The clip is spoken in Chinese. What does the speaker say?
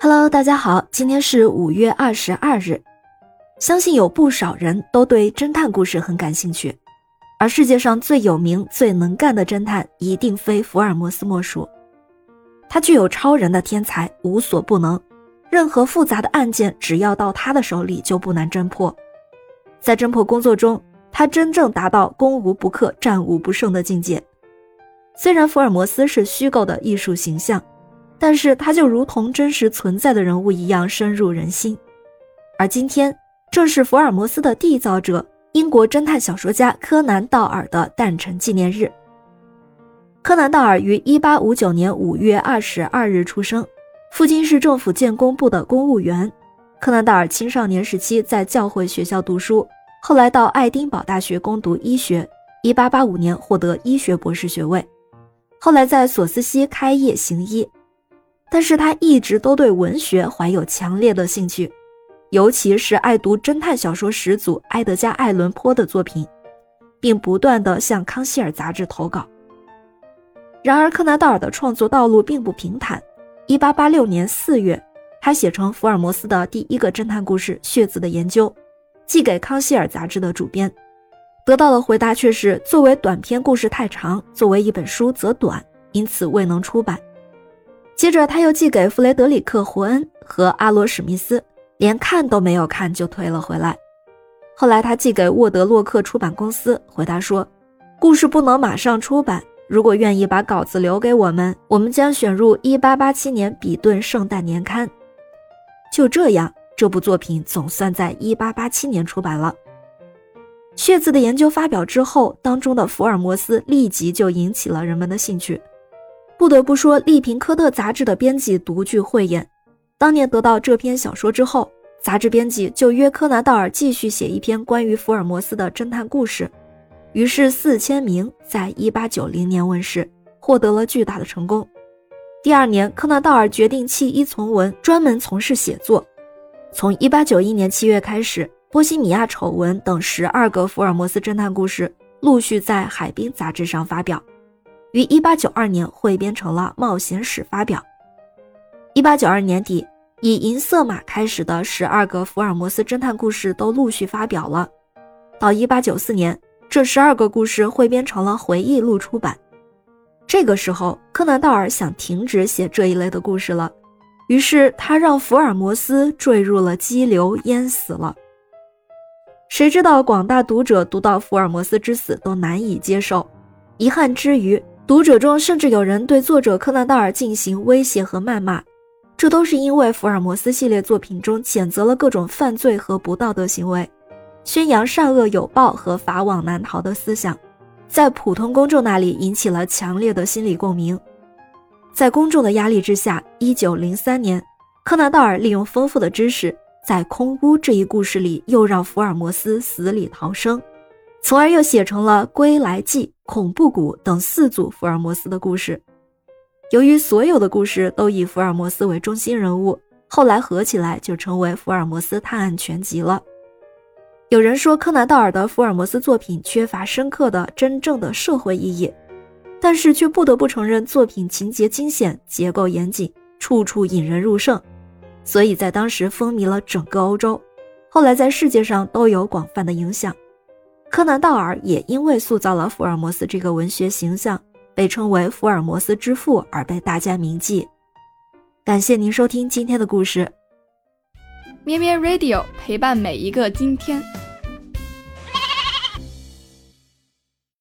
Hello，大家好，今天是五月二十二日。相信有不少人都对侦探故事很感兴趣，而世界上最有名、最能干的侦探一定非福尔摩斯莫属。他具有超人的天才，无所不能，任何复杂的案件只要到他的手里就不难侦破。在侦破工作中，他真正达到攻无不克、战无不胜的境界。虽然福尔摩斯是虚构的艺术形象。但是他就如同真实存在的人物一样深入人心，而今天正是福尔摩斯的缔造者英国侦探小说家柯南道尔的诞辰纪念日。柯南道尔于1859年5月22日出生，父亲是政府建工部的公务员。柯南道尔青少年时期在教会学校读书，后来到爱丁堡大学攻读医学，1885年获得医学博士学位，后来在索斯西开业行医。但是他一直都对文学怀有强烈的兴趣，尤其是爱读侦探小说始祖埃德加·艾伦坡的作品，并不断地向《康熙尔》杂志投稿。然而，柯南道尔的创作道路并不平坦。1886年4月，他写成福尔摩斯的第一个侦探故事《血字的研究》，寄给《康熙尔》杂志的主编，得到的回答却是：作为短篇故事太长，作为一本书则短，因此未能出版。接着，他又寄给弗雷德里克·胡恩和阿罗·史密斯，连看都没有看就退了回来。后来，他寄给沃德洛克出版公司，回答说：“故事不能马上出版，如果愿意把稿子留给我们，我们将选入1887年比顿圣诞年刊。”就这样，这部作品总算在1887年出版了。血字的研究发表之后，当中的福尔摩斯立即就引起了人们的兴趣。不得不说，《利平科特》杂志的编辑独具慧眼。当年得到这篇小说之后，杂志编辑就约柯南道尔继续写一篇关于福尔摩斯的侦探故事。于是，《四千名》在一八九零年问世，获得了巨大的成功。第二年，柯南道尔决定弃医从文，专门从事写作。从一八九一年七月开始，《波西米亚丑闻》等十二个福尔摩斯侦探故事陆续在《海滨》杂志上发表。于一八九二年汇编成了《冒险史》发表。一八九二年底，以银色马开始的十二个福尔摩斯侦探故事都陆续发表了。到一八九四年，这十二个故事汇编成了回忆录出版。这个时候，柯南道尔想停止写这一类的故事了，于是他让福尔摩斯坠入了激流，淹死了。谁知道广大读者读到福尔摩斯之死都难以接受，遗憾之余。读者中甚至有人对作者柯南道尔进行威胁和谩骂，这都是因为福尔摩斯系列作品中谴责了各种犯罪和不道德行为，宣扬善恶有报和法网难逃的思想，在普通公众那里引起了强烈的心理共鸣。在公众的压力之下，一九零三年，柯南道尔利用丰富的知识，在《空屋》这一故事里又让福尔摩斯死里逃生。从而又写成了《归来记》《恐怖谷》等四组福尔摩斯的故事。由于所有的故事都以福尔摩斯为中心人物，后来合起来就成为《福尔摩斯探案全集》了。有人说柯南道尔的福尔摩斯作品缺乏深刻的、真正的社会意义，但是却不得不承认作品情节惊险、结构严谨、处处引人入胜，所以在当时风靡了整个欧洲，后来在世界上都有广泛的影响。柯南道尔也因为塑造了福尔摩斯这个文学形象，被称为福尔摩斯之父而被大家铭记。感谢您收听今天的故事，咩咩 Radio 陪伴每一个今天。